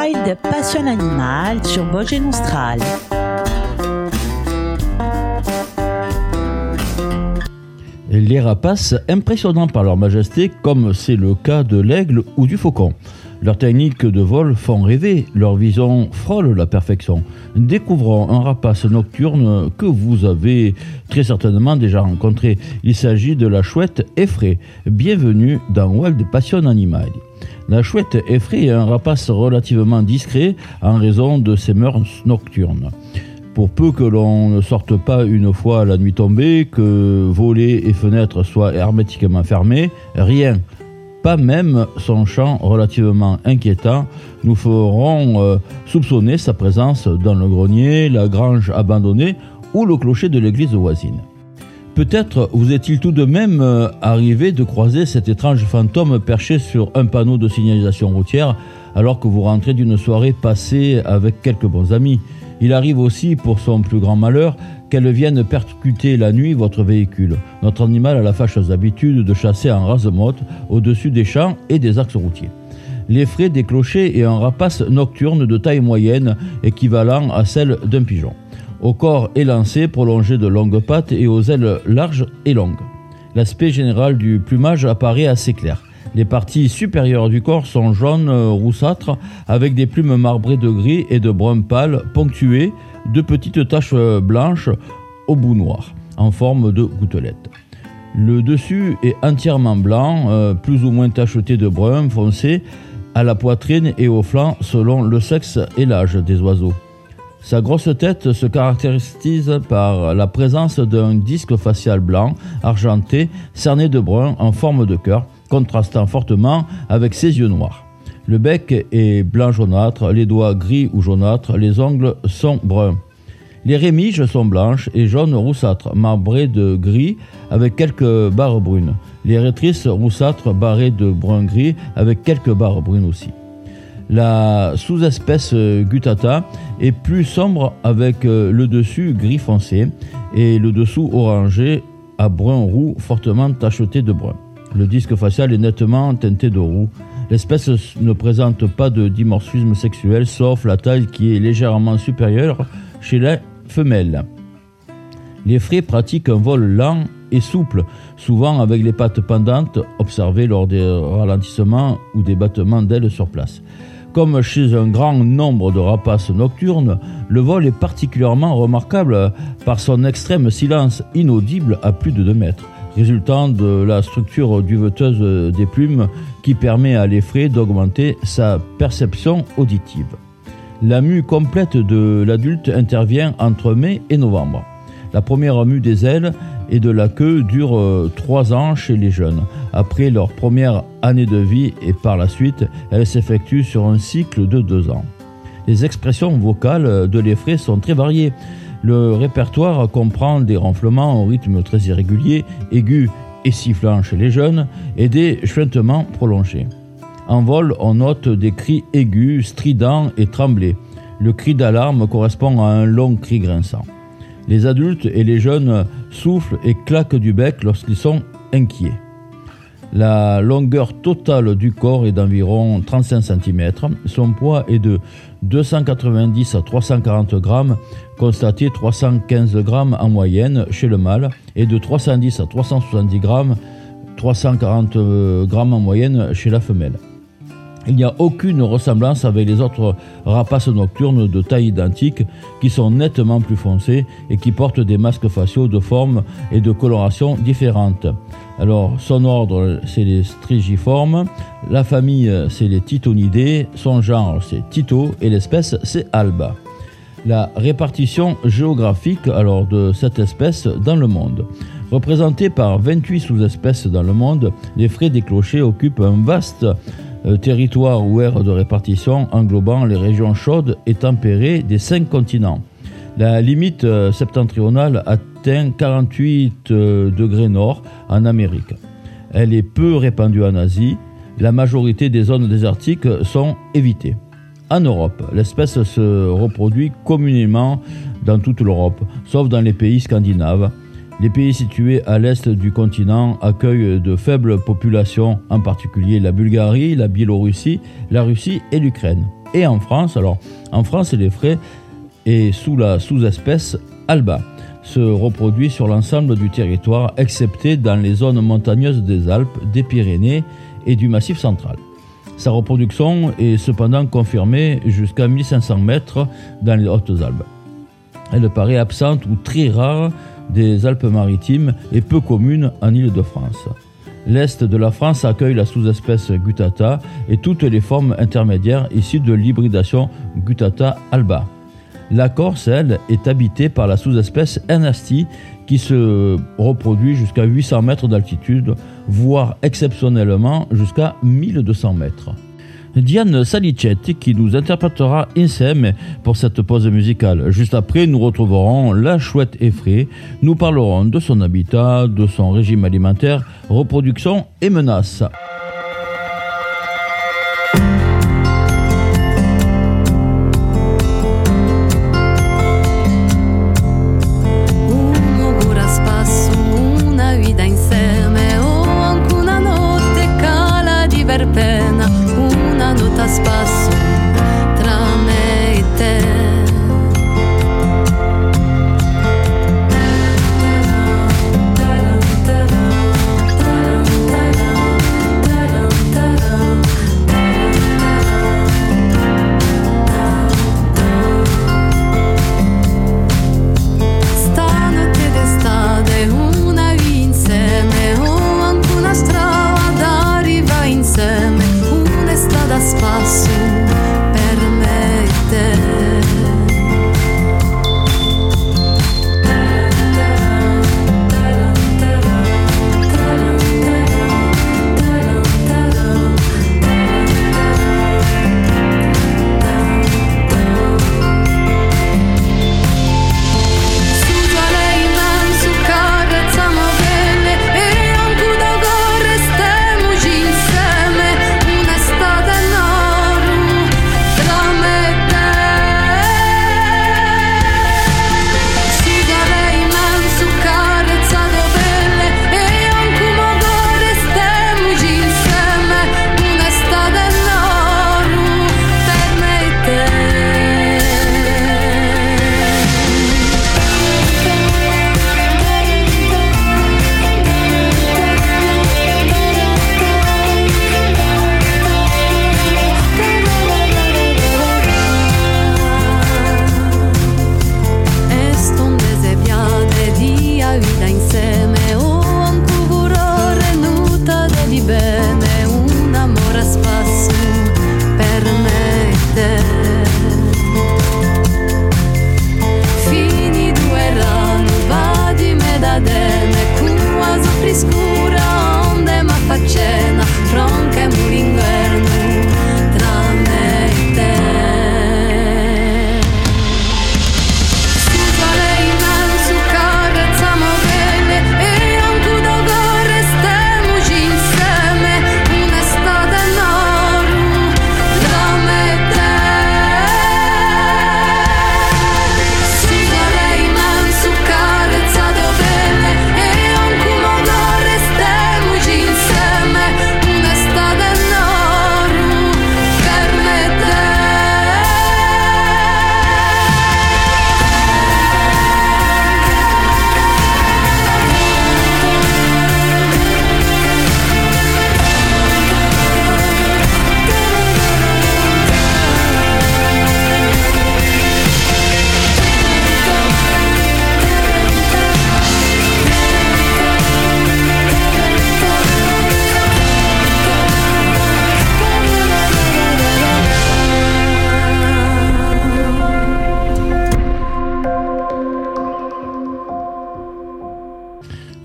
Wild Passion Animal sur Austral. Les rapaces impressionnants par leur majesté, comme c'est le cas de l'aigle ou du faucon. Leurs techniques de vol font rêver, leur vision frôle la perfection. Découvrons un rapace nocturne que vous avez très certainement déjà rencontré. Il s'agit de la chouette effraie. Bienvenue dans Wild Passion Animal. La chouette effraie un rapace relativement discret en raison de ses mœurs nocturnes. Pour peu que l'on ne sorte pas une fois la nuit tombée, que volets et fenêtres soient hermétiquement fermés, rien pas même son chant relativement inquiétant, nous ferons euh, soupçonner sa présence dans le grenier, la grange abandonnée ou le clocher de l'église voisine. Peut-être vous est-il tout de même euh, arrivé de croiser cet étrange fantôme perché sur un panneau de signalisation routière alors que vous rentrez d'une soirée passée avec quelques bons amis. Il arrive aussi, pour son plus grand malheur, qu'elle vienne percuter la nuit votre véhicule. Notre animal a la fâcheuse habitude de chasser en rase-motte au-dessus des champs et des axes routiers. Les frais des clochers et un rapace nocturne de taille moyenne équivalent à celle d'un pigeon. Au corps élancé, prolongé de longues pattes et aux ailes larges et longues. L'aspect général du plumage apparaît assez clair. Les parties supérieures du corps sont jaunes roussâtres avec des plumes marbrées de gris et de brun pâle ponctuées de petites taches blanches au bout noir, en forme de gouttelettes. Le dessus est entièrement blanc, euh, plus ou moins tacheté de brun foncé à la poitrine et au flanc selon le sexe et l'âge des oiseaux. Sa grosse tête se caractérise par la présence d'un disque facial blanc, argenté, cerné de brun en forme de cœur, contrastant fortement avec ses yeux noirs. Le bec est blanc jaunâtre, les doigts gris ou jaunâtres, les ongles sont bruns. Les rémiges sont blanches et jaunes roussâtres, marbrées de gris avec quelques barres brunes. Les rétrices roussâtres barrées de brun gris avec quelques barres brunes aussi. La sous-espèce gutata est plus sombre avec le dessus gris foncé et le dessous orangé à brun roux fortement tacheté de brun. Le disque facial est nettement teinté de roux L'espèce ne présente pas de dimorphisme sexuel, sauf la taille qui est légèrement supérieure chez les femelles. Les frais pratiquent un vol lent et souple, souvent avec les pattes pendantes observées lors des ralentissements ou des battements d'ailes sur place. Comme chez un grand nombre de rapaces nocturnes, le vol est particulièrement remarquable par son extrême silence inaudible à plus de 2 mètres résultant de la structure duveteuse des plumes qui permet à l'effraie d'augmenter sa perception auditive. La mue complète de l'adulte intervient entre mai et novembre. La première mue des ailes et de la queue dure 3 ans chez les jeunes. Après leur première année de vie et par la suite, elle s'effectue sur un cycle de 2 ans. Les expressions vocales de l'effraie sont très variées. Le répertoire comprend des ronflements au rythme très irrégulier, aigus et sifflants chez les jeunes, et des chuintements prolongés. En vol, on note des cris aigus, stridents et tremblés. Le cri d'alarme correspond à un long cri grinçant. Les adultes et les jeunes soufflent et claquent du bec lorsqu'ils sont inquiets. La longueur totale du corps est d'environ 35 cm. Son poids est de 290 à 340 grammes, constaté 315 grammes en moyenne chez le mâle, et de 310 à 370 grammes, 340 grammes en moyenne chez la femelle. Il n'y a aucune ressemblance avec les autres rapaces nocturnes de taille identique qui sont nettement plus foncés et qui portent des masques faciaux de forme et de coloration différentes. Alors, son ordre, c'est les strigiformes, la famille, c'est les titonidés, son genre, c'est Tito et l'espèce, c'est Alba. La répartition géographique alors de cette espèce dans le monde. Représentée par 28 sous-espèces dans le monde, les frais des clochers occupent un vaste territoire ou aire de répartition englobant les régions chaudes et tempérées des cinq continents. La limite euh, septentrionale atteint 48 euh, degrés nord en Amérique. Elle est peu répandue en Asie. La majorité des zones désertiques sont évitées. En Europe, l'espèce se reproduit communément dans toute l'Europe, sauf dans les pays scandinaves. Les pays situés à l'est du continent accueillent de faibles populations, en particulier la Bulgarie, la Biélorussie, la Russie et l'Ukraine. Et en France, alors, en France, les frais est sous la sous-espèce alba se reproduit sur l'ensemble du territoire, excepté dans les zones montagneuses des Alpes, des Pyrénées et du Massif central. Sa reproduction est cependant confirmée jusqu'à 1500 mètres dans les Hautes-Alpes. Elle paraît absente ou très rare des Alpes-Maritimes et peu commune en Île-de-France. L'Est de la France accueille la sous-espèce Gutata et toutes les formes intermédiaires issues de l'hybridation Gutata alba. La Corse, elle, est habitée par la sous-espèce Anastie qui se reproduit jusqu'à 800 mètres d'altitude, voire exceptionnellement jusqu'à 1200 mètres. Diane Salicetti qui nous interprétera Insem pour cette pause musicale. Juste après, nous retrouverons La Chouette effraie. Nous parlerons de son habitat, de son régime alimentaire, reproduction et menaces.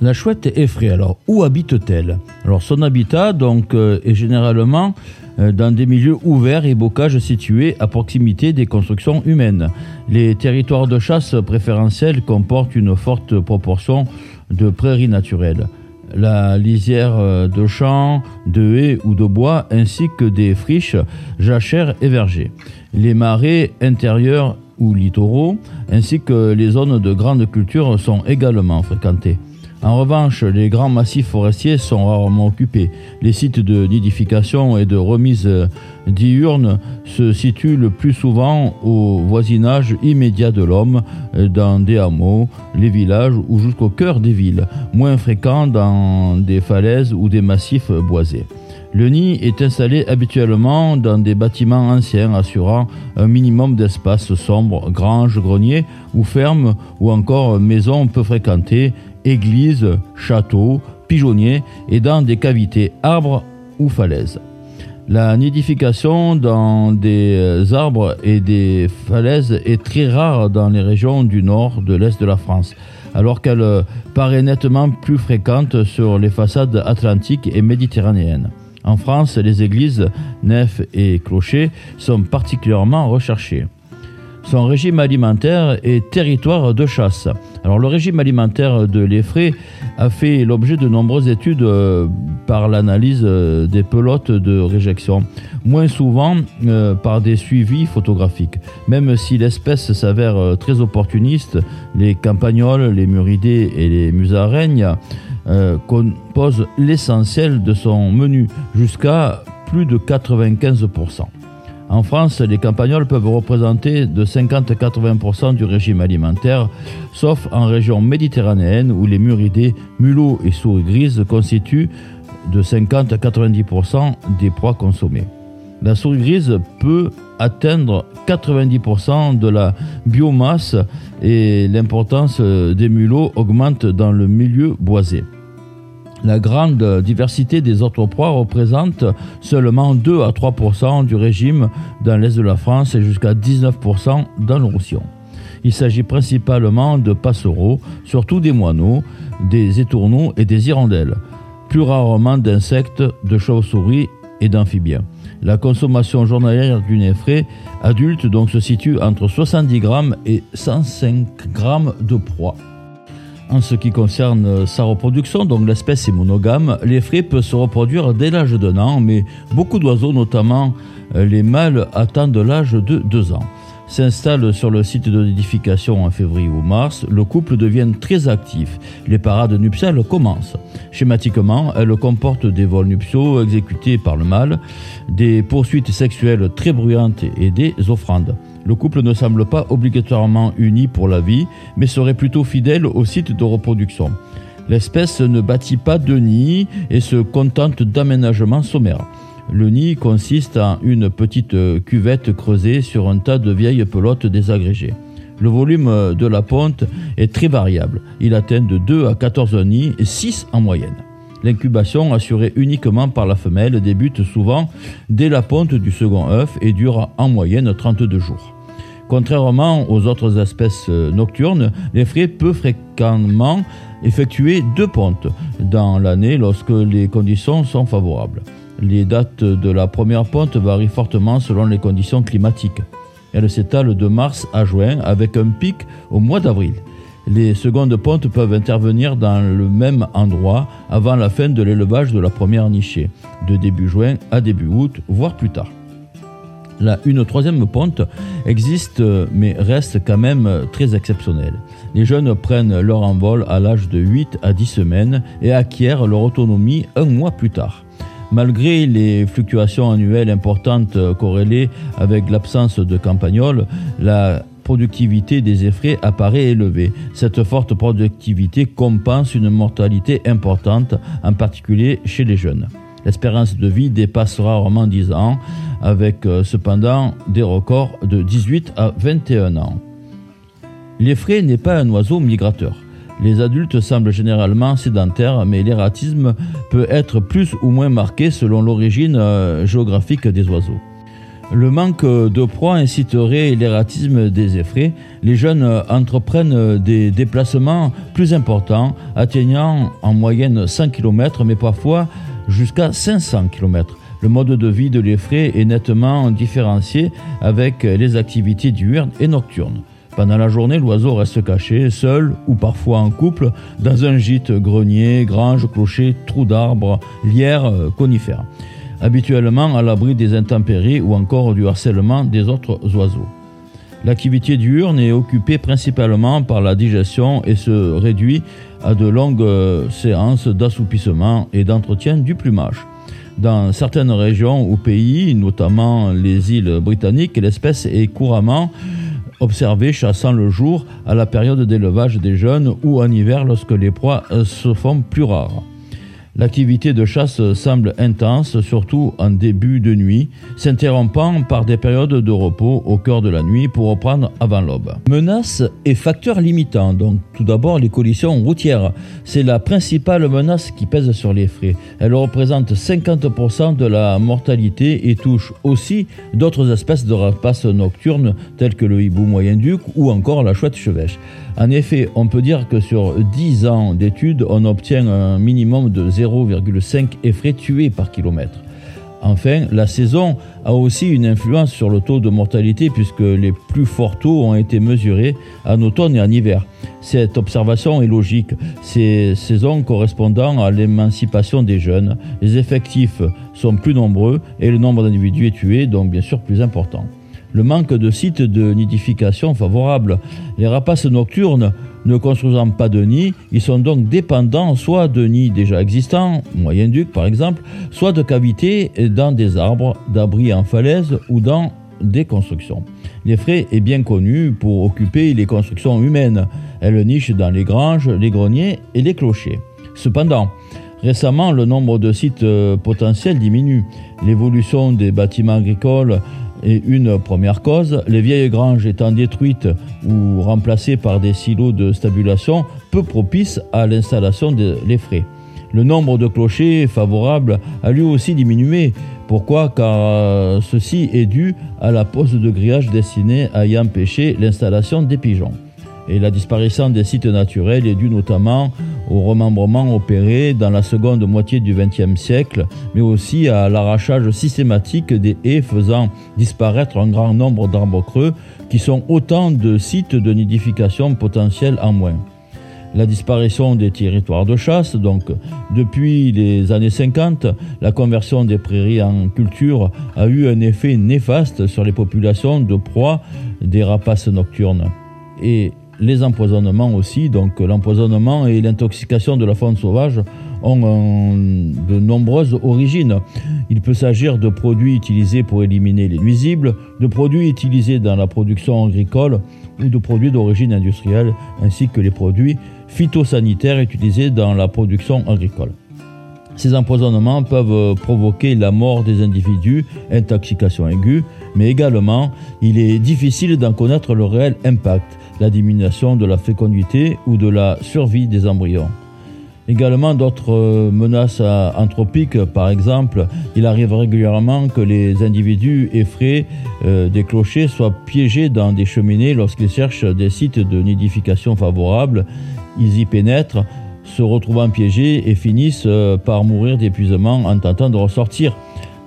La chouette effraie. Alors, où habite-t-elle? Alors, son habitat donc euh, est généralement euh, dans des milieux ouverts et bocages situés à proximité des constructions humaines. Les territoires de chasse préférentiels comportent une forte proportion de prairies naturelles. La lisière euh, de champs, de haies ou de bois, ainsi que des friches, jachères et vergers. Les marais intérieurs ou littoraux, ainsi que les zones de grande culture sont également fréquentées. En revanche, les grands massifs forestiers sont rarement occupés. Les sites de nidification et de remise diurne se situent le plus souvent au voisinage immédiat de l'homme, dans des hameaux, les villages ou jusqu'au cœur des villes, moins fréquents dans des falaises ou des massifs boisés. Le nid est installé habituellement dans des bâtiments anciens assurant un minimum d'espace sombre, granges, greniers ou fermes ou encore maisons peu fréquentées, églises, châteaux, pigeonniers et dans des cavités arbres ou falaises. La nidification dans des arbres et des falaises est très rare dans les régions du nord, de l'est de la France, alors qu'elle paraît nettement plus fréquente sur les façades atlantiques et méditerranéennes. En France, les églises, nefs et clochers sont particulièrement recherchés. Son régime alimentaire est territoire de chasse. Alors le régime alimentaire de l'Effray a fait l'objet de nombreuses études euh, par l'analyse euh, des pelotes de réjection, moins souvent euh, par des suivis photographiques. Même si l'espèce s'avère très opportuniste, les campagnols, les muridés et les musaraignes euh, compose l'essentiel de son menu, jusqu'à plus de 95%. En France, les campagnols peuvent représenter de 50 à 80% du régime alimentaire, sauf en région méditerranéenne où les muridés, mulots et souris grises constituent de 50 à 90% des proies consommées. La souris grise peut atteindre 90% de la biomasse et l'importance des mulots augmente dans le milieu boisé. La grande diversité des autres proies représente seulement 2 à 3% du régime dans l'est de la France et jusqu'à 19% dans le Roussillon. Il s'agit principalement de passereaux, surtout des moineaux, des étourneaux et des hirondelles, plus rarement d'insectes, de chauves-souris et d'amphibiens. La consommation journalière d'une effraie adulte donc se situe entre 70 grammes et 105 grammes de proie. En ce qui concerne sa reproduction, donc l'espèce est monogame, l'effraie peut se reproduire dès l'âge d'un an, mais beaucoup d'oiseaux, notamment euh, les mâles, attendent l'âge de 2 ans. S'installe sur le site de nidification en février ou mars, le couple devient très actif. Les parades nuptiales commencent. Schématiquement, elles comportent des vols nuptiaux exécutés par le mâle, des poursuites sexuelles très bruyantes et des offrandes. Le couple ne semble pas obligatoirement uni pour la vie, mais serait plutôt fidèle au site de reproduction. L'espèce ne bâtit pas de nid et se contente d'aménagements sommaires. Le nid consiste en une petite cuvette creusée sur un tas de vieilles pelotes désagrégées. Le volume de la ponte est très variable. Il atteint de 2 à 14 nids et 6 en moyenne. L'incubation, assurée uniquement par la femelle, débute souvent dès la ponte du second œuf et dure en moyenne 32 jours. Contrairement aux autres espèces euh, nocturnes, les fraies peuvent fréquemment effectuer deux pontes dans l'année lorsque les conditions sont favorables. Les dates de la première ponte varient fortement selon les conditions climatiques. Elle s'étale de mars à juin avec un pic au mois d'avril. Les secondes pontes peuvent intervenir dans le même endroit avant la fin de l'élevage de la première nichée, de début juin à début août, voire plus tard une troisième ponte existe mais reste quand même très exceptionnelle. Les jeunes prennent leur envol à l'âge de 8 à 10 semaines et acquièrent leur autonomie un mois plus tard. Malgré les fluctuations annuelles importantes corrélées avec l'absence de campagnols, la productivité des effraies apparaît élevée. Cette forte productivité compense une mortalité importante, en particulier chez les jeunes. L'espérance de vie dépasse rarement 10 ans, avec euh, cependant des records de 18 à 21 ans. L'effraie n'est pas un oiseau migrateur. Les adultes semblent généralement sédentaires, mais l'ératisme peut être plus ou moins marqué selon l'origine euh, géographique des oiseaux. Le manque de proie inciterait l'ératisme des effraies. Les jeunes entreprennent des déplacements plus importants, atteignant en moyenne 100 km, mais parfois jusqu'à 500 km. Le mode de vie de l'effraie est nettement différencié avec les activités diurnes et nocturnes. Pendant la journée, l'oiseau reste caché, seul ou parfois en couple, dans un gîte, grenier, grange, clocher, trou d'arbres, lierre, conifères. Habituellement à l'abri des intempéries ou encore du harcèlement des autres oiseaux. L'activité diurne est occupée principalement par la digestion et se réduit à de longues euh, séances d'assoupissement et d'entretien du plumage. Dans certaines régions ou pays, notamment les îles britanniques, l'espèce est couramment observée chassant le jour à la période d'élevage des jeunes ou en hiver lorsque les proies se font plus rares. L'activité de chasse semble intense, surtout en début de nuit, s'interrompant par des périodes de repos au cœur de la nuit pour reprendre avant l'aube. Menaces et facteurs limitants. Donc, tout d'abord, les collisions routières. C'est la principale menace qui pèse sur les frais. Elle représente 50% de la mortalité et touche aussi d'autres espèces de rapaces nocturnes telles que le hibou moyen-duc ou encore la chouette chevêche. En effet, on peut dire que sur 10 ans d'études, on obtient un minimum de 0,5 effraies tués par kilomètre. Enfin, la saison a aussi une influence sur le taux de mortalité puisque les plus forts taux ont été mesurés en automne et en hiver. Cette observation est logique, ces saisons correspondant à l'émancipation des jeunes, les effectifs sont plus nombreux et le nombre d'individus tués donc bien sûr plus important le manque de sites de nidification favorables. Les rapaces nocturnes ne construisant pas de nid, ils sont donc dépendants soit de nids déjà existants, moyen-duc par exemple, soit de cavités dans des arbres, d'abris en falaise ou dans des constructions. L'effraie est bien connue pour occuper les constructions humaines. Elle niche dans les granges, les greniers et les clochers. Cependant, récemment, le nombre de sites euh, potentiels diminue. L'évolution des bâtiments agricoles et une première cause, les vieilles granges étant détruites ou remplacées par des silos de stabulation peu propices à l'installation de l'effraie. Le nombre de clochers favorables a lui aussi diminué. Pourquoi? Car euh, ceci est dû à la pose de grillage destinée à y empêcher l'installation des pigeons. Et la disparition des sites naturels est due notamment au remembrement opéré dans la seconde moitié du XXe siècle, mais aussi à l'arrachage systématique des haies faisant disparaître un grand nombre d'arbres creux qui sont autant de sites de nidification potentiels en moins. La disparition des territoires de chasse, donc depuis les années 50, la conversion des prairies en culture a eu un effet néfaste sur les populations de proies des rapaces nocturnes. Et les empoisonnements aussi. Donc l'empoisonnement et l'intoxication de la faune sauvage ont de nombreuses origines. Il peut s'agir de produits utilisés pour éliminer les nuisibles, de produits utilisés dans la production agricole ou de produits d'origine industrielle, ainsi que les produits phytosanitaires utilisés dans la production agricole. Ces empoisonnements peuvent provoquer la mort des individus, intoxication aiguë, mais également il est difficile d'en connaître le réel impact la diminution de la fécondité ou de la survie des embryons. Également d'autres euh, menaces anthropiques, par exemple, il arrive régulièrement que les individus euh, des clochers soient piégés dans des cheminées lorsqu'ils cherchent des sites de nidification favorables. Ils y pénètrent, se retrouvant piégés et finissent euh, par mourir d'épuisement en tentant de ressortir.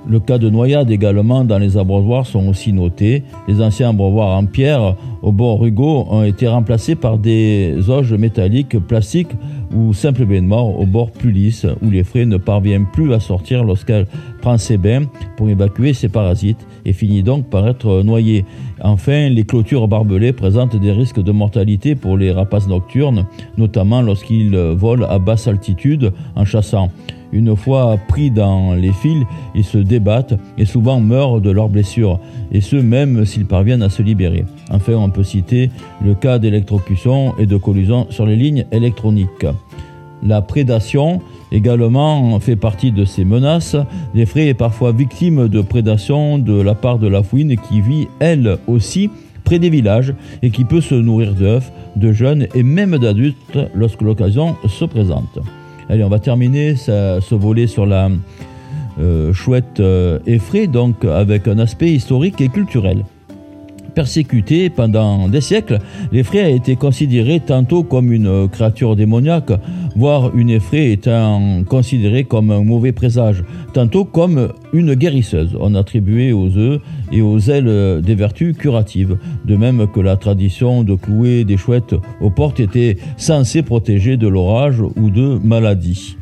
Le cas de noyade également dans les abreuvoirs sont aussi notés. Les anciens abreuvoirs en pierre au bord rugaux ont été remplacés par des auges métalliques, plastiques ou mort au bord plus lisse où les frais ne parviennent plus à sortir lorsqu'elle prend ses bains pour évacuer ses parasites et finit donc par être noyée. Enfin, les clôtures barbelées présentent des risques de mortalité pour les rapaces nocturnes, notamment lorsqu'ils volent à basse altitude en chassant. Une fois pris dans les fils, ils se débattent et souvent meurent de leurs blessures, et ce même s'ils parviennent à se libérer. Enfin, on peut citer le cas d'électrocution et de collision sur les lignes électroniques. La prédation également fait partie de ces menaces. L'effraie est parfois victime de prédation de la part de la fouine qui vit elle aussi près des villages et qui peut se nourrir d'œufs, de jeunes et même d'adultes lorsque l'occasion se présente. Allez, on va terminer ce volet sur la euh, chouette euh, effraie, donc avec un aspect historique et culturel. Persécuté pendant des siècles, l'effraie a été considérée tantôt comme une créature démoniaque, voire une effraie étant considérée comme un mauvais présage, tantôt comme une guérisseuse. On attribuait aux œufs et aux ailes des vertus curatives, de même que la tradition de clouer des chouettes aux portes était censée protéger de l'orage ou de maladies.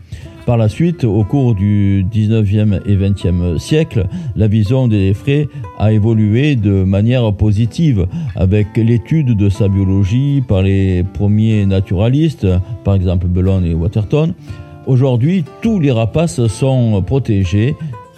Par la suite, au cours du 19e et 20e siècle, la vision des frais a évolué de manière positive avec l'étude de sa biologie par les premiers naturalistes, par exemple Bellon et Waterton. Aujourd'hui, tous les rapaces sont protégés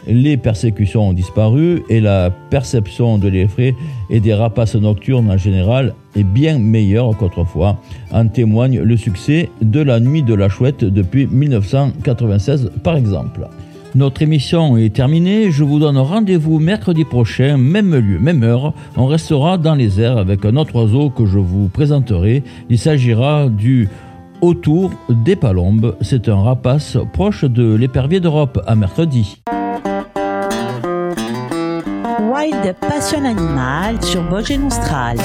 les persécutions ont disparu et la perception de l'effet et des rapaces nocturnes en général est bien meilleure qu'autrefois. En témoigne le succès de la nuit de la chouette depuis 1996 par exemple. Notre émission est terminée. Je vous donne rendez-vous mercredi prochain, même lieu, même heure. On restera dans les airs avec un autre oiseau que je vous présenterai. Il s'agira du autour des palombes. C'est un rapace proche de l'épervier d'Europe. À mercredi. Wild Passion Animal sur Vosges Austral.